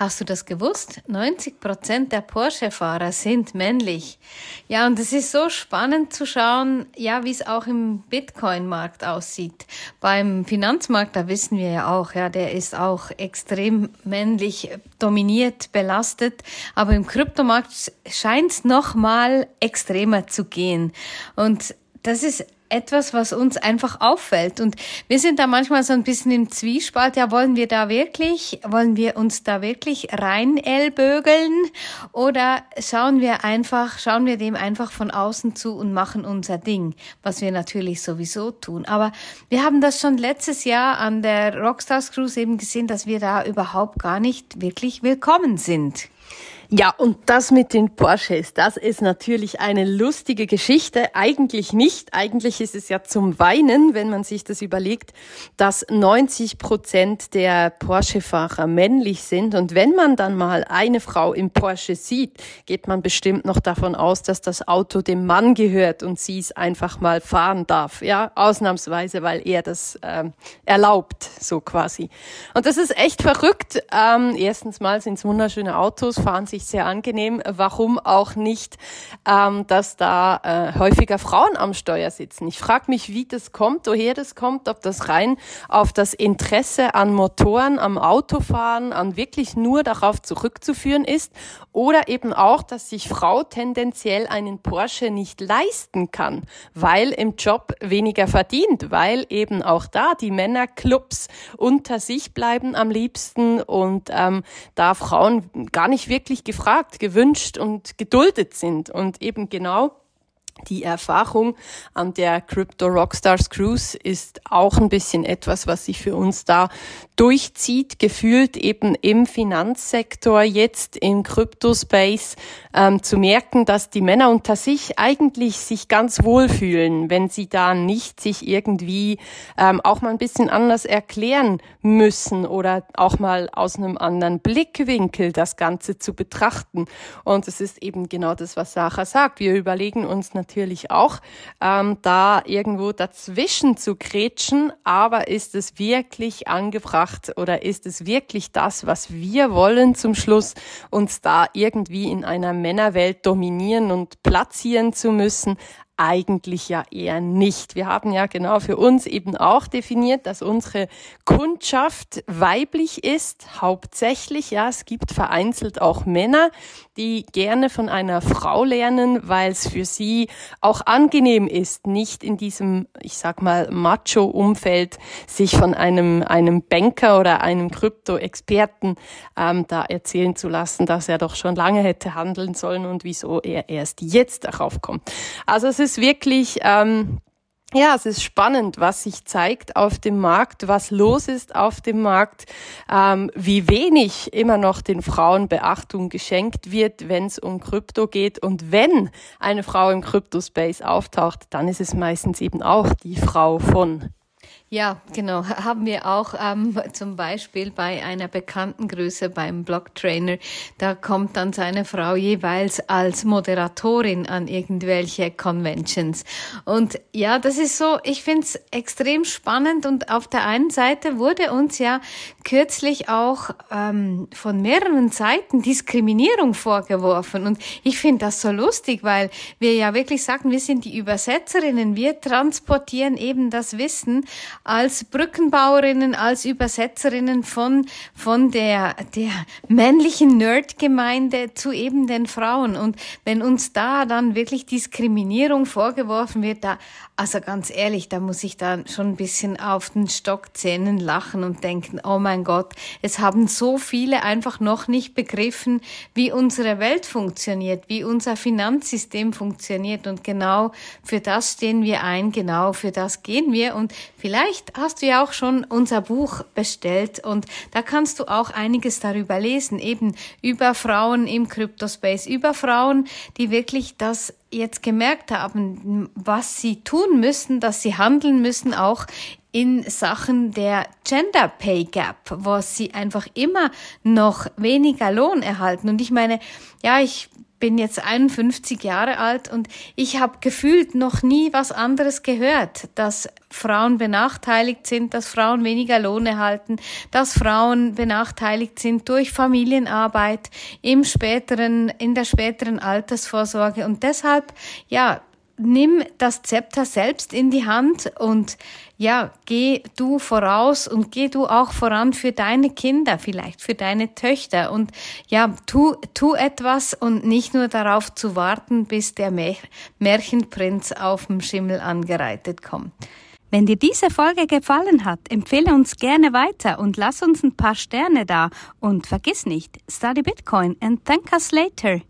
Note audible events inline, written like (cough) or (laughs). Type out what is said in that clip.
Hast du das gewusst? 90 Prozent der Porsche-Fahrer sind männlich. Ja, und es ist so spannend zu schauen, ja, wie es auch im Bitcoin-Markt aussieht. Beim Finanzmarkt, da wissen wir ja auch, ja, der ist auch extrem männlich dominiert, belastet. Aber im Kryptomarkt scheint es noch mal extremer zu gehen. Und das ist etwas, was uns einfach auffällt. Und wir sind da manchmal so ein bisschen im Zwiespalt. Ja, wollen wir da wirklich, wollen wir uns da wirklich rein ellbögeln oder schauen wir einfach, schauen wir dem einfach von außen zu und machen unser Ding, was wir natürlich sowieso tun. Aber wir haben das schon letztes Jahr an der Rockstars Cruise eben gesehen, dass wir da überhaupt gar nicht wirklich willkommen sind. Ja, und das mit den Porsches, das ist natürlich eine lustige Geschichte. Eigentlich nicht. Eigentlich ist es ja zum Weinen, wenn man sich das überlegt, dass 90 Prozent der Porsche-Fahrer männlich sind. Und wenn man dann mal eine Frau im Porsche sieht, geht man bestimmt noch davon aus, dass das Auto dem Mann gehört und sie es einfach mal fahren darf. Ja, ausnahmsweise, weil er das ähm, erlaubt, so quasi. Und das ist echt verrückt. Ähm, erstens mal sind es wunderschöne Autos, fahren sich sehr angenehm. Warum auch nicht, ähm, dass da äh, häufiger Frauen am Steuer sitzen? Ich frage mich, wie das kommt, woher das kommt, ob das rein auf das Interesse an Motoren, am Autofahren, an wirklich nur darauf zurückzuführen ist oder eben auch, dass sich Frau tendenziell einen Porsche nicht leisten kann, weil im Job weniger verdient, weil eben auch da die Männerclubs unter sich bleiben am liebsten und ähm, da Frauen gar nicht wirklich gefragt, gewünscht und geduldet sind und eben genau die Erfahrung an der Crypto Rockstars Cruise ist auch ein bisschen etwas, was sich für uns da durchzieht, gefühlt eben im Finanzsektor, jetzt im Crypto-Space, ähm, zu merken, dass die Männer unter sich eigentlich sich ganz wohlfühlen, wenn sie da nicht sich irgendwie ähm, auch mal ein bisschen anders erklären müssen oder auch mal aus einem anderen Blickwinkel das Ganze zu betrachten. Und es ist eben genau das, was Sarah sagt. Wir überlegen uns natürlich, natürlich auch, ähm, da irgendwo dazwischen zu kretschen, aber ist es wirklich angebracht oder ist es wirklich das, was wir wollen zum Schluss, uns da irgendwie in einer Männerwelt dominieren und platzieren zu müssen? Eigentlich ja eher nicht. Wir haben ja genau für uns eben auch definiert, dass unsere Kundschaft weiblich ist, hauptsächlich. Ja, es gibt vereinzelt auch Männer, die gerne von einer Frau lernen, weil es für sie auch angenehm ist, nicht in diesem, ich sag mal, Macho-Umfeld sich von einem, einem Banker oder einem Krypto-Experten ähm, da erzählen zu lassen, dass er doch schon lange hätte handeln sollen und wieso er erst jetzt darauf kommt. Also es ist ist wirklich, ähm, ja, es ist spannend, was sich zeigt auf dem Markt, was los ist auf dem Markt, ähm, wie wenig immer noch den Frauen Beachtung geschenkt wird, wenn es um Krypto geht. Und wenn eine Frau im Kryptospace auftaucht, dann ist es meistens eben auch die Frau von. Ja, genau. Haben wir auch ähm, (laughs) zum Beispiel bei einer bekannten Größe beim Blocktrainer. Da kommt dann seine Frau jeweils als Moderatorin an irgendwelche Conventions. Und ja, das ist so, ich finde es extrem spannend. Und auf der einen Seite wurde uns ja kürzlich auch ähm, von mehreren Seiten Diskriminierung vorgeworfen. Und ich finde das so lustig, weil wir ja wirklich sagen, wir sind die Übersetzerinnen. Wir transportieren eben das Wissen als Brückenbauerinnen, als Übersetzerinnen von, von der, der männlichen Nerdgemeinde zu eben den Frauen. Und wenn uns da dann wirklich Diskriminierung vorgeworfen wird, da, also ganz ehrlich, da muss ich dann schon ein bisschen auf den Stockzähnen lachen und denken, oh mein Gott, es haben so viele einfach noch nicht begriffen, wie unsere Welt funktioniert, wie unser Finanzsystem funktioniert. Und genau für das stehen wir ein, genau für das gehen wir. Und vielleicht Vielleicht hast du ja auch schon unser Buch bestellt und da kannst du auch einiges darüber lesen, eben über Frauen im Cryptospace, über Frauen, die wirklich das jetzt gemerkt haben, was sie tun müssen, dass sie handeln müssen, auch in Sachen der Gender Pay Gap, wo sie einfach immer noch weniger Lohn erhalten. Und ich meine, ja, ich bin jetzt 51 Jahre alt und ich habe gefühlt noch nie was anderes gehört, dass Frauen benachteiligt sind, dass Frauen weniger Lohn erhalten, dass Frauen benachteiligt sind durch Familienarbeit im späteren, in der späteren Altersvorsorge. Und deshalb, ja, nimm das Zepter selbst in die Hand und ja, geh du voraus und geh du auch voran für deine Kinder, vielleicht für deine Töchter und ja, tu, tu etwas und nicht nur darauf zu warten, bis der Märchenprinz auf dem Schimmel angereitet kommt. Wenn dir diese Folge gefallen hat, empfehle uns gerne weiter und lass uns ein paar Sterne da und vergiss nicht, study Bitcoin and thank us later.